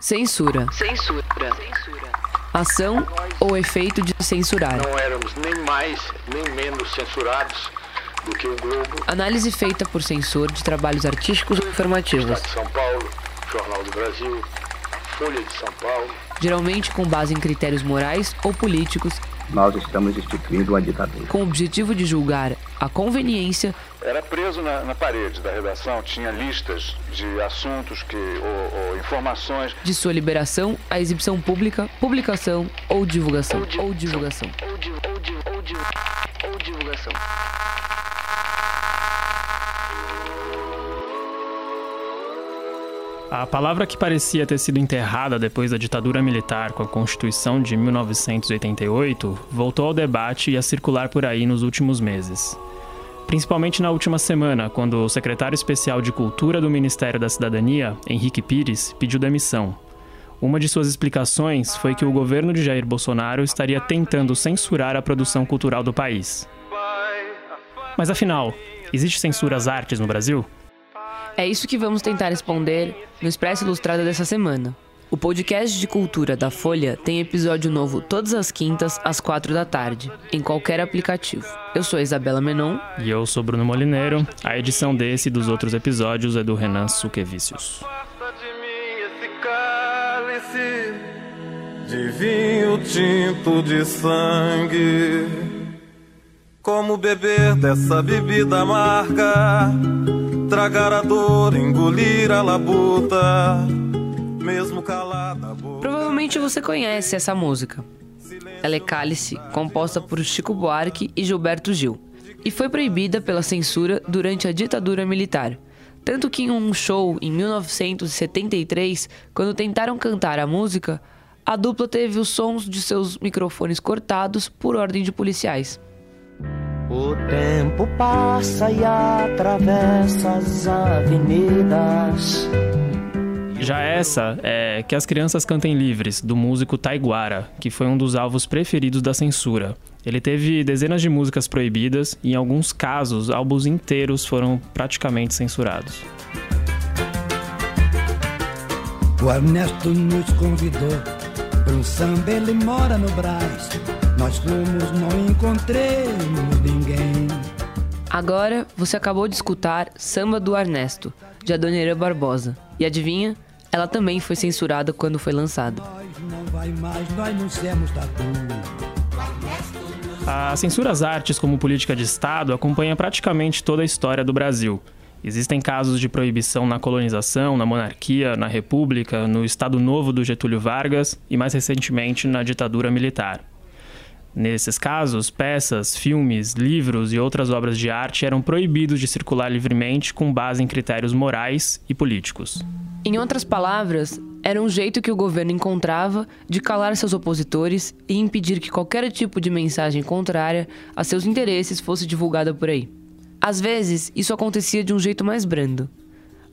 Censura. Censura. Ação ou efeito de censurar. Não éramos nem mais nem menos censurados do que o Globo, Análise feita por censor de trabalhos artísticos ou informativos, Estado de São Paulo, Jornal do Brasil, Folha de São Paulo. geralmente com base em critérios morais ou políticos, Nós estamos instituindo uma ditadura. com o objetivo de julgar a conveniência Era preso na, na parede da redação, tinha listas de assuntos que, ou, ou informações de sua liberação à exibição pública, publicação ou divulgação. Ou divulgação. Ou, di, ou, di, ou, di, ou divulgação. A palavra que parecia ter sido enterrada depois da ditadura militar com a Constituição de 1988 voltou ao debate e a circular por aí nos últimos meses. Principalmente na última semana, quando o secretário especial de Cultura do Ministério da Cidadania, Henrique Pires, pediu demissão. Uma de suas explicações foi que o governo de Jair Bolsonaro estaria tentando censurar a produção cultural do país. Mas afinal, existe censura às artes no Brasil? É isso que vamos tentar responder no Expresso Ilustrada dessa semana. O podcast de cultura da Folha tem episódio novo todas as quintas às quatro da tarde, em qualquer aplicativo. Eu sou a Isabela Menon. E eu sou Bruno Molineiro. A edição desse e dos outros episódios é do Renan Suquevicius. De vinho tinto de sangue. Como beber dessa bebida amarga, tragar a dor, engolir a labuta, mesmo calada boca. Provavelmente você conhece essa música. Ela é Cálice, composta por Chico Buarque e Gilberto Gil, e foi proibida pela censura durante a ditadura militar. Tanto que em um show em 1973, quando tentaram cantar a música, a dupla teve os sons de seus microfones cortados por ordem de policiais. O tempo passa e atravessa as avenidas. Já essa é Que as Crianças Cantem Livres, do músico Taiguara, que foi um dos alvos preferidos da censura. Ele teve dezenas de músicas proibidas e, em alguns casos, álbuns inteiros foram praticamente censurados. O Ernesto nos convidou para um samba, ele mora no Brás. Nós fomos, não encontremos ninguém. Agora você acabou de escutar Samba do Ernesto, de Adoniran Barbosa. E adivinha? Ela também foi censurada quando foi lançada. A censura às artes como política de Estado acompanha praticamente toda a história do Brasil. Existem casos de proibição na colonização, na monarquia, na república, no Estado Novo do Getúlio Vargas e, mais recentemente, na ditadura militar. Nesses casos, peças, filmes, livros e outras obras de arte eram proibidos de circular livremente com base em critérios morais e políticos. Em outras palavras, era um jeito que o governo encontrava de calar seus opositores e impedir que qualquer tipo de mensagem contrária a seus interesses fosse divulgada por aí. Às vezes, isso acontecia de um jeito mais brando,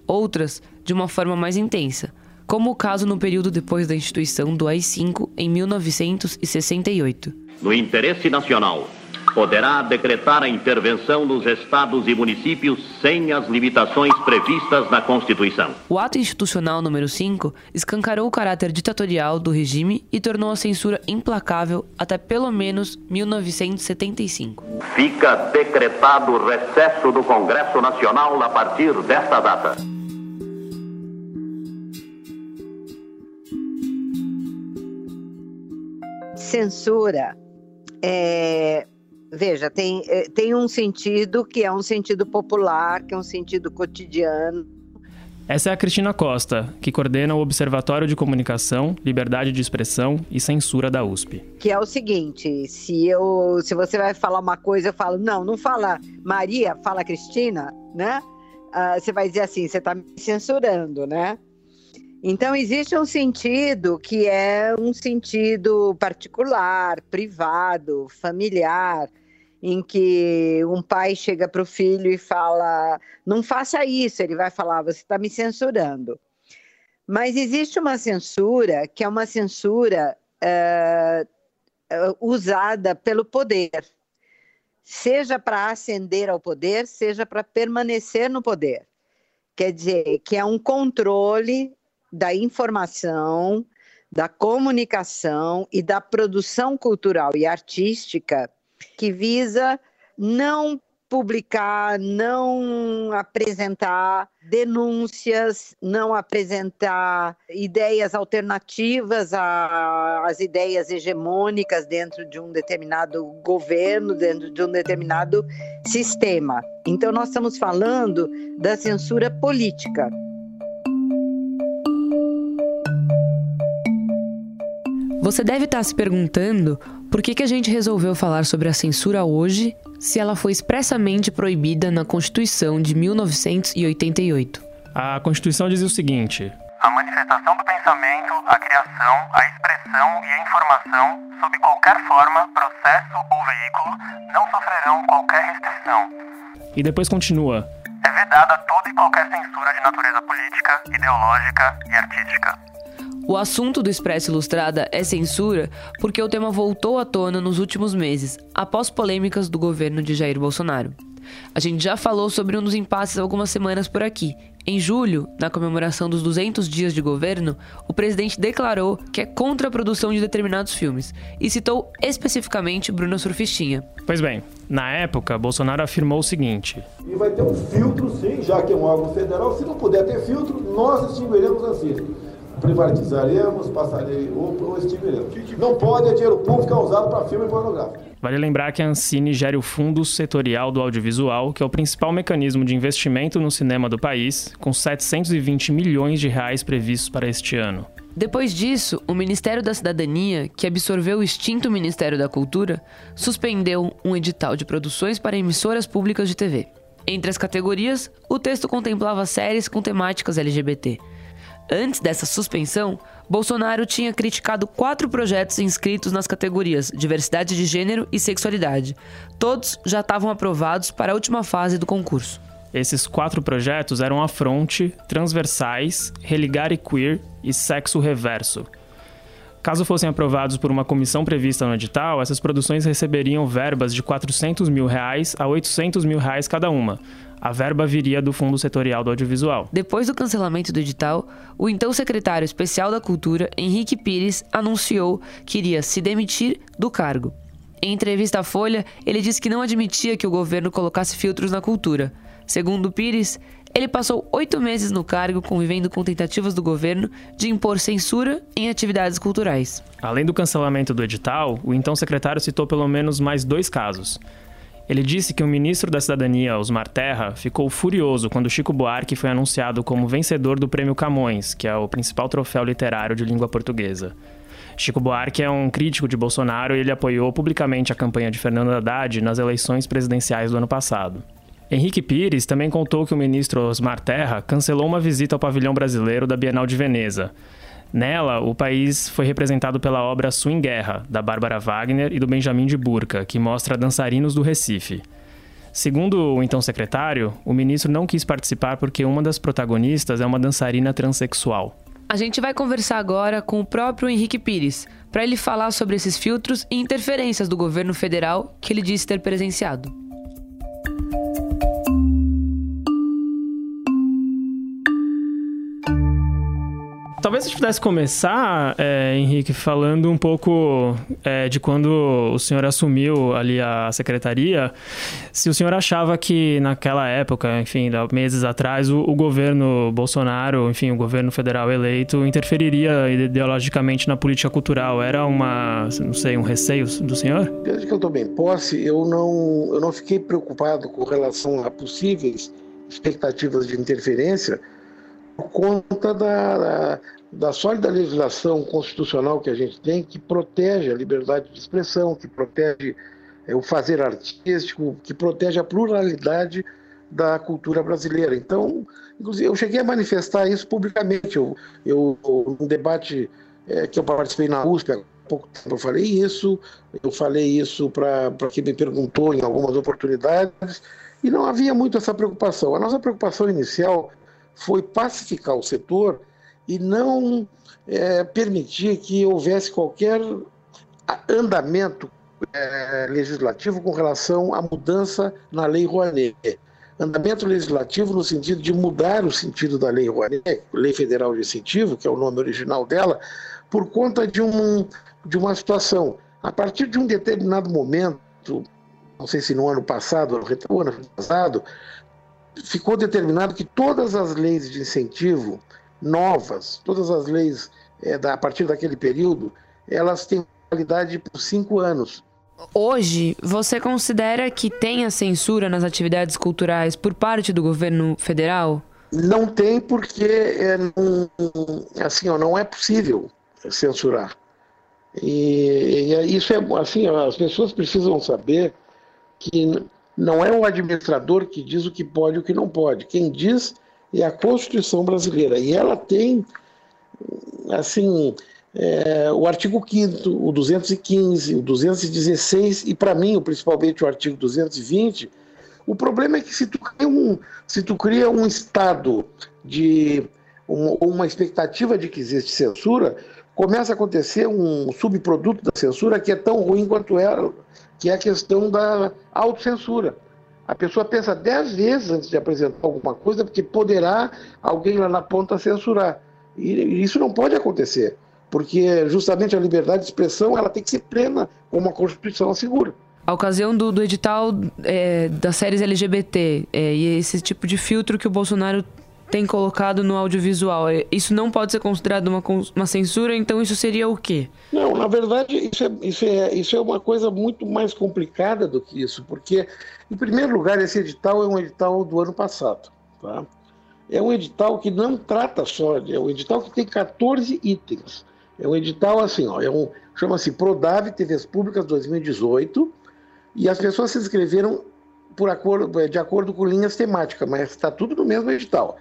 outras de uma forma mais intensa, como o caso no período depois da instituição do AI-5 em 1968. no interesse nacional, poderá decretar a intervenção nos estados e municípios sem as limitações previstas na Constituição. O ato institucional número 5 escancarou o caráter ditatorial do regime e tornou a censura implacável até pelo menos 1975. Fica decretado o recesso do Congresso Nacional a partir desta data. Censura. É, veja, tem, é, tem um sentido que é um sentido popular, que é um sentido cotidiano. Essa é a Cristina Costa, que coordena o Observatório de Comunicação, Liberdade de Expressão e Censura da USP. Que é o seguinte: se eu, se você vai falar uma coisa, eu falo, não, não fala Maria, fala Cristina, né? Ah, você vai dizer assim, você está me censurando, né? Então, existe um sentido que é um sentido particular, privado, familiar, em que um pai chega para o filho e fala: não faça isso. Ele vai falar: você está me censurando. Mas existe uma censura que é uma censura eh, eh, usada pelo poder, seja para ascender ao poder, seja para permanecer no poder. Quer dizer, que é um controle da informação, da comunicação e da produção cultural e artística que visa não publicar, não apresentar denúncias, não apresentar ideias alternativas às ideias hegemônicas dentro de um determinado governo, dentro de um determinado sistema. Então, nós estamos falando da censura política. Você deve estar se perguntando por que, que a gente resolveu falar sobre a censura hoje se ela foi expressamente proibida na Constituição de 1988. A Constituição dizia o seguinte: a manifestação do pensamento, a criação, a expressão e a informação, sob qualquer forma, processo ou veículo, não sofrerão qualquer restrição. E depois continua: é vedada toda e qualquer censura de natureza política, ideológica e artística. O assunto do Expresso Ilustrada é censura porque o tema voltou à tona nos últimos meses, após polêmicas do governo de Jair Bolsonaro. A gente já falou sobre um dos impasses algumas semanas por aqui. Em julho, na comemoração dos 200 dias de governo, o presidente declarou que é contra a produção de determinados filmes e citou especificamente Bruna Surfistinha. Pois bem, na época, Bolsonaro afirmou o seguinte: E vai ter um filtro, sim, já que é um órgão federal. Se não puder ter filtro, nós extinguiremos assim privatizaremos, passarei ou, ou extinguiremos. Não pode é dinheiro público é usado para filme pornográfico. Vale lembrar que a Ancine gere o Fundo Setorial do Audiovisual, que é o principal mecanismo de investimento no cinema do país, com 720 milhões de reais previstos para este ano. Depois disso, o Ministério da Cidadania, que absorveu o extinto Ministério da Cultura, suspendeu um edital de produções para emissoras públicas de TV. Entre as categorias, o texto contemplava séries com temáticas LGBT. Antes dessa suspensão, Bolsonaro tinha criticado quatro projetos inscritos nas categorias Diversidade de Gênero e Sexualidade. Todos já estavam aprovados para a última fase do concurso. Esses quatro projetos eram Afronte, Transversais, Religar e Queer e Sexo Reverso. Caso fossem aprovados por uma comissão prevista no edital, essas produções receberiam verbas de 400 mil reais a 800 mil reais cada uma, a verba viria do Fundo Setorial do Audiovisual. Depois do cancelamento do edital, o então secretário especial da Cultura, Henrique Pires, anunciou que iria se demitir do cargo. Em entrevista à Folha, ele disse que não admitia que o governo colocasse filtros na cultura. Segundo Pires, ele passou oito meses no cargo convivendo com tentativas do governo de impor censura em atividades culturais. Além do cancelamento do edital, o então secretário citou pelo menos mais dois casos. Ele disse que o ministro da Cidadania, Osmar Terra, ficou furioso quando Chico Buarque foi anunciado como vencedor do Prêmio Camões, que é o principal troféu literário de língua portuguesa. Chico Buarque é um crítico de Bolsonaro e ele apoiou publicamente a campanha de Fernando Haddad nas eleições presidenciais do ano passado. Henrique Pires também contou que o ministro Osmar Terra cancelou uma visita ao pavilhão brasileiro da Bienal de Veneza. Nela, o país foi representado pela obra Swing Guerra, da Bárbara Wagner e do Benjamin de Burca, que mostra dançarinos do Recife. Segundo o então secretário, o ministro não quis participar porque uma das protagonistas é uma dançarina transexual. A gente vai conversar agora com o próprio Henrique Pires, para ele falar sobre esses filtros e interferências do governo federal que ele disse ter presenciado. Talvez a gente pudesse começar, é, Henrique, falando um pouco é, de quando o senhor assumiu ali a secretaria. Se o senhor achava que naquela época, enfim, meses atrás, o, o governo Bolsonaro, enfim, o governo federal eleito, interferiria ideologicamente na política cultural. Era uma, não sei, um receio do senhor? Desde que eu tomei posse, eu não, eu não fiquei preocupado com relação a possíveis expectativas de interferência por conta da, da, da sólida legislação constitucional que a gente tem, que protege a liberdade de expressão, que protege é, o fazer artístico, que protege a pluralidade da cultura brasileira. Então, inclusive, eu cheguei a manifestar isso publicamente. Eu, eu num debate é, que eu participei na USP há pouco tempo, eu falei isso, eu falei isso para quem me perguntou em algumas oportunidades, e não havia muito essa preocupação. A nossa preocupação inicial foi pacificar o setor e não é, permitir que houvesse qualquer andamento é, legislativo com relação à mudança na lei Rouanet. andamento legislativo no sentido de mudar o sentido da Lei Rouanet, Lei Federal de Incentivo, que é o nome original dela, por conta de, um, de uma situação. A partir de um determinado momento, não sei se no ano passado ou no ano passado, ficou determinado que todas as leis de incentivo novas, todas as leis é, da, a partir daquele período, elas têm validade por cinco anos. Hoje, você considera que tem a censura nas atividades culturais por parte do governo federal? Não tem, porque é, não, assim, ó, não é possível censurar. E, e isso é assim, as pessoas precisam saber que não é o administrador que diz o que pode e o que não pode. Quem diz é a Constituição brasileira. E ela tem, assim, é, o artigo 5 o 215, o 216 e, para mim, principalmente o artigo 220. O problema é que se tu cria um, se tu cria um estado de uma, uma expectativa de que existe censura, começa a acontecer um subproduto da censura que é tão ruim quanto ela, que é a questão da autocensura. A pessoa pensa dez vezes antes de apresentar alguma coisa, porque poderá alguém lá na ponta censurar. E isso não pode acontecer, porque justamente a liberdade de expressão ela tem que ser plena, como a Constituição assegura. A ocasião do, do edital é, das séries LGBT é, e esse tipo de filtro que o Bolsonaro tem colocado no audiovisual. É, isso não pode ser considerado uma, uma censura, então isso seria o quê? Não, na verdade, isso é, isso, é, isso é uma coisa muito mais complicada do que isso, porque, em primeiro lugar, esse edital é um edital do ano passado. Tá? É um edital que não trata só, é um edital que tem 14 itens. É um edital assim, ó, é um, chama-se Prodave TVs Públicas 2018, e as pessoas se inscreveram por acordo, de acordo com linhas temáticas, mas está tudo no mesmo edital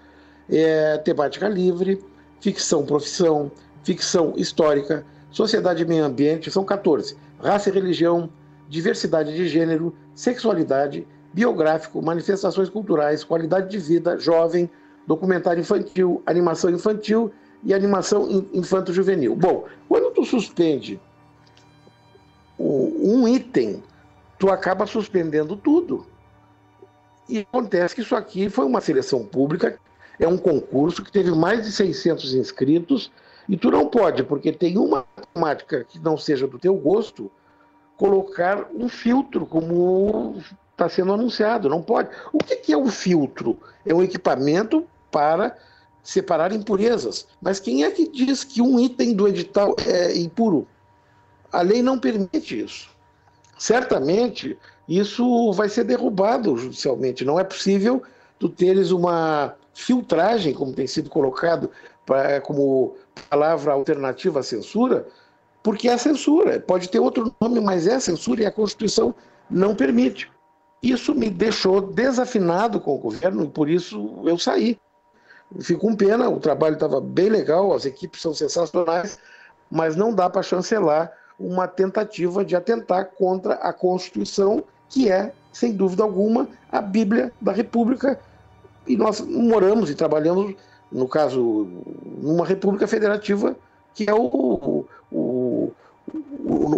é, temática livre, ficção profissão, ficção histórica, sociedade e meio ambiente, são 14. Raça e religião, diversidade de gênero, sexualidade, biográfico, manifestações culturais, qualidade de vida, jovem, documentário infantil, animação infantil e animação infanto-juvenil. Bom, quando tu suspende um item, tu acaba suspendendo tudo. E acontece que isso aqui foi uma seleção pública é um concurso que teve mais de 600 inscritos e tu não pode, porque tem uma temática que não seja do teu gosto, colocar um filtro como está sendo anunciado. Não pode. O que, que é um filtro? É um equipamento para separar impurezas. Mas quem é que diz que um item do edital é impuro? A lei não permite isso. Certamente isso vai ser derrubado judicialmente. Não é possível tu teres uma filtragem, como tem sido colocado pra, como palavra alternativa à censura, porque é censura. Pode ter outro nome, mas é censura e a Constituição não permite. Isso me deixou desafinado com o governo e por isso eu saí. Fico com pena, o trabalho estava bem legal, as equipes são sensacionais, mas não dá para chancelar uma tentativa de atentar contra a Constituição, que é, sem dúvida alguma, a Bíblia da República e nós moramos e trabalhamos, no caso, numa república federativa que é o, o, o,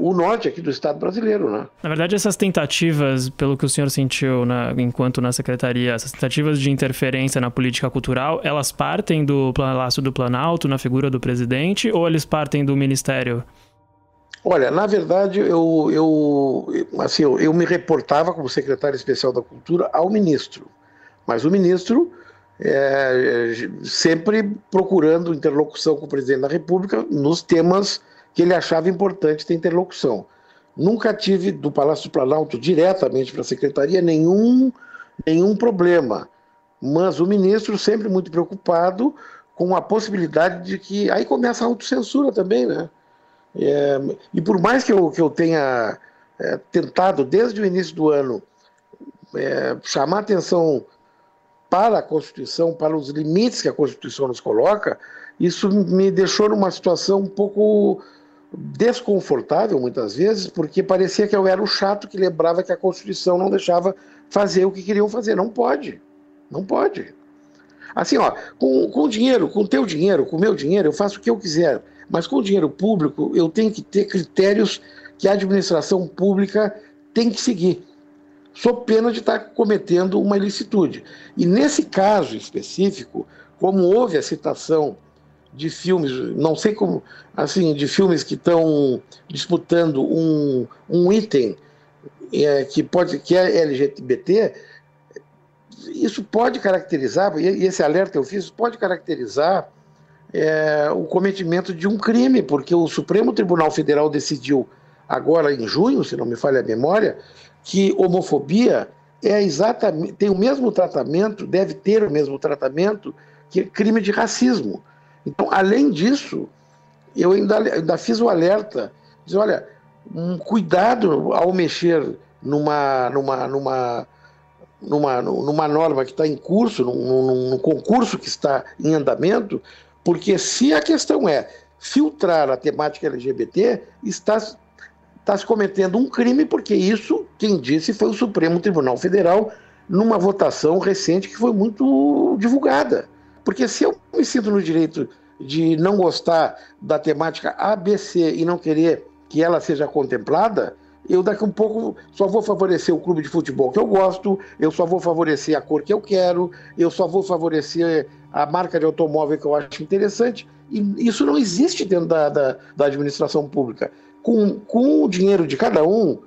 o, norte aqui do Estado brasileiro, né? Na verdade, essas tentativas, pelo que o senhor sentiu na, enquanto na secretaria, essas tentativas de interferência na política cultural, elas partem do Palácio do Planalto, na figura do presidente, ou eles partem do Ministério? Olha, na verdade, eu, eu, assim, eu, eu me reportava como secretário especial da Cultura ao ministro. Mas o ministro é, sempre procurando interlocução com o presidente da República nos temas que ele achava importante ter interlocução. Nunca tive do Palácio do Planalto diretamente para a secretaria nenhum, nenhum problema, mas o ministro sempre muito preocupado com a possibilidade de que aí começa a autocensura também, né? É, e por mais que eu, que eu tenha é, tentado desde o início do ano é, chamar atenção para a Constituição, para os limites que a Constituição nos coloca, isso me deixou numa situação um pouco desconfortável muitas vezes, porque parecia que eu era o chato que lembrava que a Constituição não deixava fazer o que queriam fazer. Não pode. Não pode. Assim, ó, com, com dinheiro, com teu dinheiro, com meu dinheiro, eu faço o que eu quiser. Mas com dinheiro público, eu tenho que ter critérios que a administração pública tem que seguir. Sob pena de estar cometendo uma ilicitude. E nesse caso específico, como houve a citação de filmes, não sei como, assim, de filmes que estão disputando um, um item é, que pode que é LGBT, isso pode caracterizar, e esse alerta eu fiz, pode caracterizar é, o cometimento de um crime, porque o Supremo Tribunal Federal decidiu agora em junho, se não me falha a memória, que homofobia é exatamente tem o mesmo tratamento, deve ter o mesmo tratamento que crime de racismo. Então, além disso, eu ainda, ainda fiz o alerta, diz, olha, um cuidado ao mexer numa, numa, numa, numa, numa norma que está em curso, num, num, num concurso que está em andamento, porque se a questão é filtrar a temática LGBT, está, está se cometendo um crime, porque isso, quem disse, foi o Supremo Tribunal Federal, numa votação recente que foi muito divulgada. Porque se eu me sinto no direito de não gostar da temática ABC e não querer que ela seja contemplada, eu daqui um pouco só vou favorecer o clube de futebol que eu gosto, eu só vou favorecer a cor que eu quero, eu só vou favorecer a marca de automóvel que eu acho interessante. E isso não existe dentro da, da, da administração pública. Com, com o dinheiro de cada um,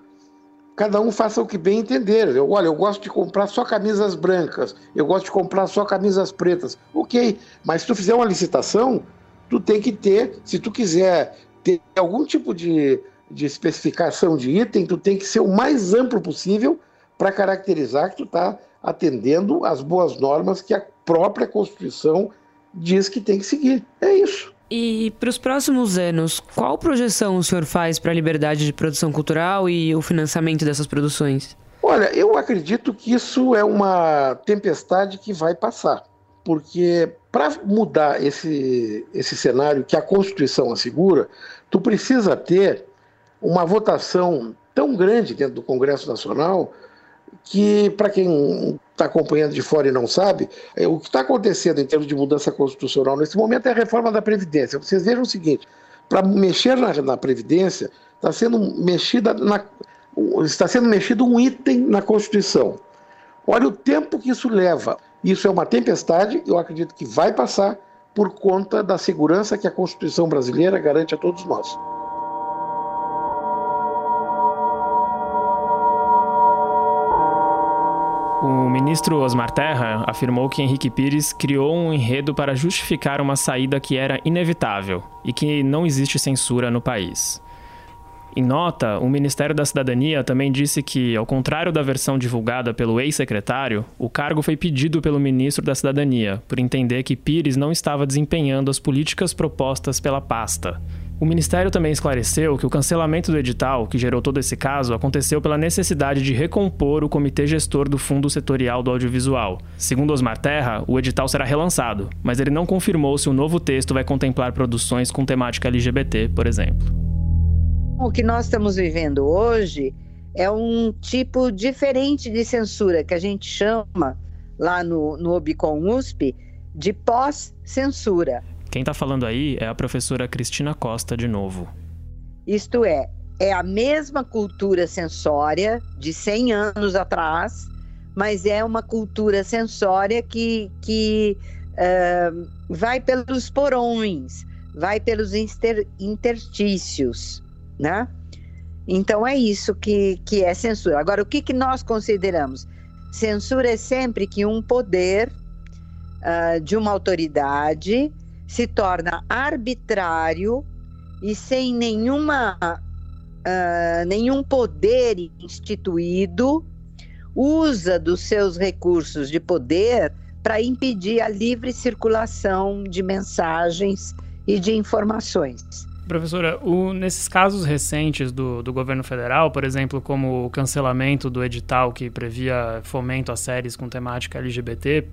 cada um faça o que bem entender. Eu, olha, eu gosto de comprar só camisas brancas, eu gosto de comprar só camisas pretas. Ok, mas se tu fizer uma licitação, tu tem que ter, se tu quiser ter algum tipo de, de especificação de item, tu tem que ser o mais amplo possível para caracterizar que tu está atendendo às boas normas que a própria Constituição diz que tem que seguir. É isso. E para os próximos anos, qual projeção o senhor faz para a liberdade de produção cultural e o financiamento dessas produções? Olha, eu acredito que isso é uma tempestade que vai passar, porque para mudar esse, esse cenário que a Constituição assegura, tu precisa ter uma votação tão grande dentro do Congresso Nacional que, para quem está acompanhando de fora e não sabe, é, o que está acontecendo em termos de mudança constitucional nesse momento é a reforma da Previdência. Vocês vejam o seguinte: para mexer na, na Previdência, está sendo mexida na, está sendo mexido um item na Constituição. Olha o tempo que isso leva. Isso é uma tempestade, eu acredito que vai passar por conta da segurança que a Constituição brasileira garante a todos nós. Ministro Osmar Terra afirmou que Henrique Pires criou um enredo para justificar uma saída que era inevitável e que não existe censura no país. Em nota, o Ministério da Cidadania também disse que, ao contrário da versão divulgada pelo ex-secretário, o cargo foi pedido pelo ministro da Cidadania, por entender que Pires não estava desempenhando as políticas propostas pela pasta, o Ministério também esclareceu que o cancelamento do edital, que gerou todo esse caso, aconteceu pela necessidade de recompor o comitê gestor do Fundo Setorial do Audiovisual. Segundo Osmar Terra, o edital será relançado, mas ele não confirmou se o novo texto vai contemplar produções com temática LGBT, por exemplo. O que nós estamos vivendo hoje é um tipo diferente de censura que a gente chama lá no, no Obicom USP de pós-censura. Quem está falando aí é a professora Cristina Costa de novo. Isto é, é a mesma cultura sensória de 100 anos atrás, mas é uma cultura sensória que, que uh, vai pelos porões, vai pelos inter, interstícios, né? Então é isso que, que é censura. Agora, o que, que nós consideramos? Censura é sempre que um poder uh, de uma autoridade se torna arbitrário e sem nenhuma, uh, nenhum poder instituído, usa dos seus recursos de poder para impedir a livre circulação de mensagens e de informações. Professora, o, nesses casos recentes do, do governo federal, por exemplo, como o cancelamento do edital que previa fomento a séries com temática LGBT,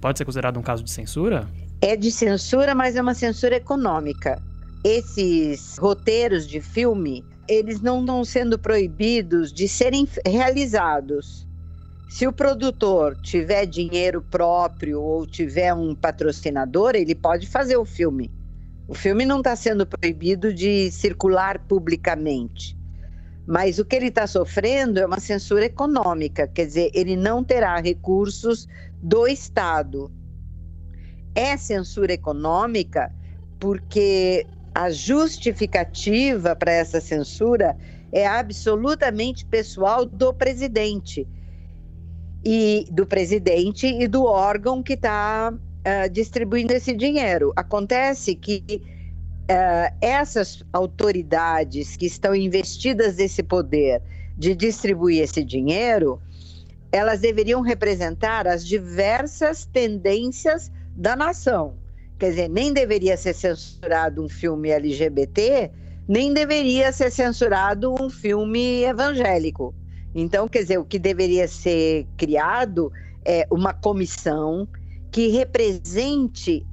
pode ser considerado um caso de censura? É de censura, mas é uma censura econômica. Esses roteiros de filme, eles não estão sendo proibidos de serem realizados. Se o produtor tiver dinheiro próprio ou tiver um patrocinador, ele pode fazer o filme. O filme não está sendo proibido de circular publicamente. Mas o que ele está sofrendo é uma censura econômica, quer dizer, ele não terá recursos do Estado. É censura econômica porque a justificativa para essa censura é absolutamente pessoal do presidente e do presidente e do órgão que está uh, distribuindo esse dinheiro. Acontece que uh, essas autoridades que estão investidas nesse poder de distribuir esse dinheiro, elas deveriam representar as diversas tendências da nação. Quer dizer, nem deveria ser censurado um filme LGBT, nem deveria ser censurado um filme evangélico. Então, quer dizer, o que deveria ser criado é uma comissão que represente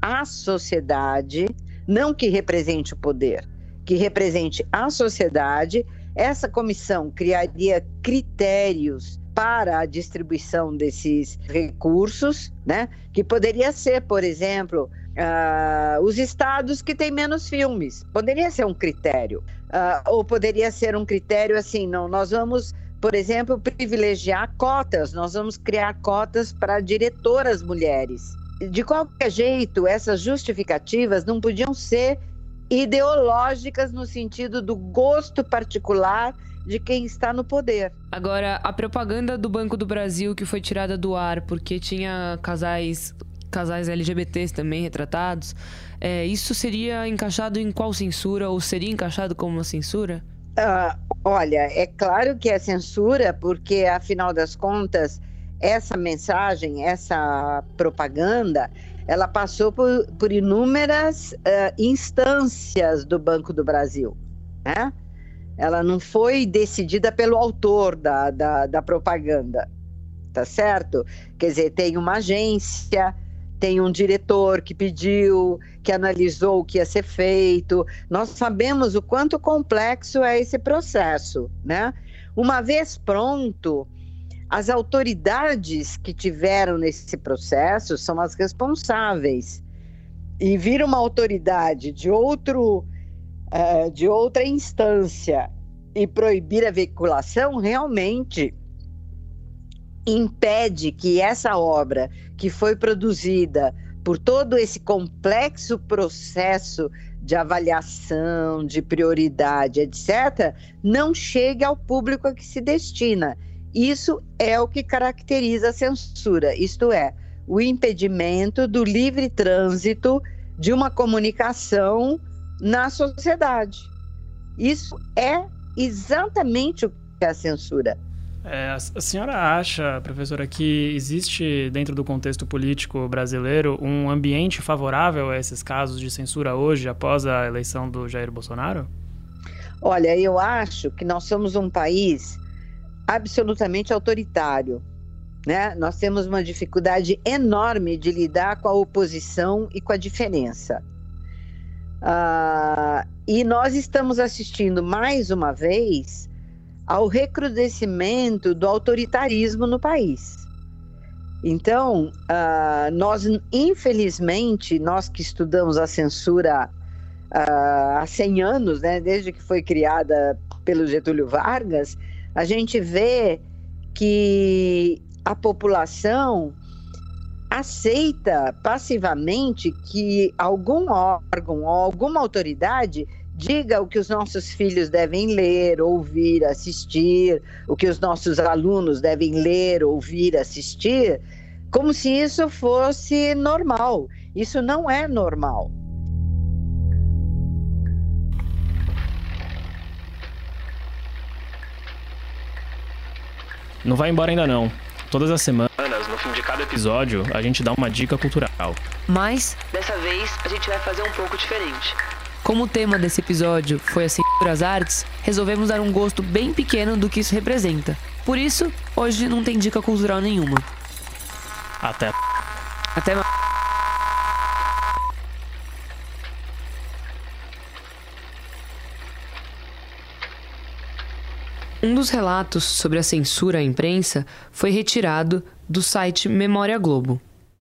a sociedade, não que represente o poder, que represente a sociedade. Essa comissão criaria critérios para a distribuição desses recursos, né? Que poderia ser, por exemplo, uh, os estados que têm menos filmes. Poderia ser um critério. Uh, ou poderia ser um critério assim, não, nós vamos, por exemplo, privilegiar cotas, nós vamos criar cotas para diretoras mulheres. De qualquer jeito, essas justificativas não podiam ser ideológicas no sentido do gosto particular de quem está no poder. Agora, a propaganda do Banco do Brasil que foi tirada do ar porque tinha casais casais LGBTs também retratados, é, isso seria encaixado em qual censura ou seria encaixado como uma censura? Uh, olha, é claro que é censura, porque afinal das contas, essa mensagem, essa propaganda, ela passou por, por inúmeras uh, instâncias do Banco do Brasil, né? Ela não foi decidida pelo autor da, da, da propaganda, tá certo? Quer dizer, tem uma agência, tem um diretor que pediu, que analisou o que ia ser feito. Nós sabemos o quanto complexo é esse processo, né? Uma vez pronto, as autoridades que tiveram nesse processo são as responsáveis. E vir uma autoridade de outro uh, de outra instância e proibir a veiculação realmente impede que essa obra, que foi produzida por todo esse complexo processo de avaliação, de prioridade, etc., não chegue ao público a que se destina. Isso é o que caracteriza a censura, isto é, o impedimento do livre trânsito de uma comunicação na sociedade. Isso é exatamente o que é a censura. É, a senhora acha, professora, que existe dentro do contexto político brasileiro um ambiente favorável a esses casos de censura hoje, após a eleição do Jair Bolsonaro? Olha, eu acho que nós somos um país absolutamente autoritário. Né? Nós temos uma dificuldade enorme de lidar com a oposição e com a diferença. Uh, e nós estamos assistindo mais uma vez ao recrudescimento do autoritarismo no país. Então, uh, nós, infelizmente, nós que estudamos a censura uh, há 100 anos, né, desde que foi criada pelo Getúlio Vargas, a gente vê que a população aceita passivamente que algum órgão ou alguma autoridade diga o que os nossos filhos devem ler, ouvir, assistir, o que os nossos alunos devem ler, ouvir, assistir, como se isso fosse normal. Isso não é normal. Não vai embora ainda não. Todas as semanas, no fim de cada episódio, a gente dá uma dica cultural. Mas, dessa vez, a gente vai fazer um pouco diferente. Como o tema desse episódio foi a censura às artes, resolvemos dar um gosto bem pequeno do que isso representa. Por isso, hoje não tem dica cultural nenhuma. Até. Até mais. Um dos relatos sobre a censura à imprensa foi retirado do site Memória Globo.